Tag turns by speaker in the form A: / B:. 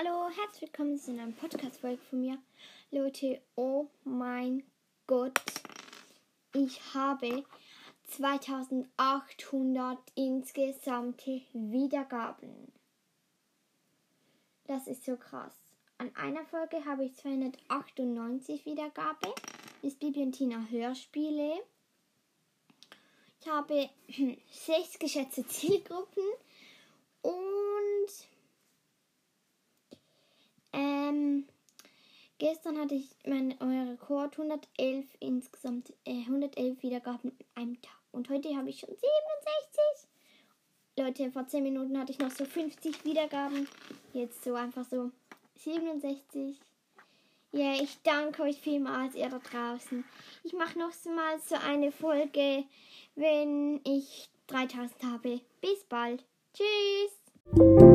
A: Hallo, herzlich willkommen zu einer Podcast-Folge von mir. Leute, oh mein Gott, ich habe 2800 insgesamte Wiedergaben. Das ist so krass. An einer Folge habe ich 298 Wiedergaben. Das Bibi und Tina Hörspiele. Ich habe sechs geschätzte Zielgruppen und ähm, gestern hatte ich meinen Rekord 111 insgesamt äh, 111 Wiedergaben an einem Tag und heute habe ich schon 67. Leute, vor 10 Minuten hatte ich noch so 50 Wiedergaben. Jetzt so einfach so 67. Ja, yeah, ich danke euch vielmals, ihr da draußen. Ich mache noch mal so eine Folge, wenn ich 3000 habe. Bis bald. Tschüss.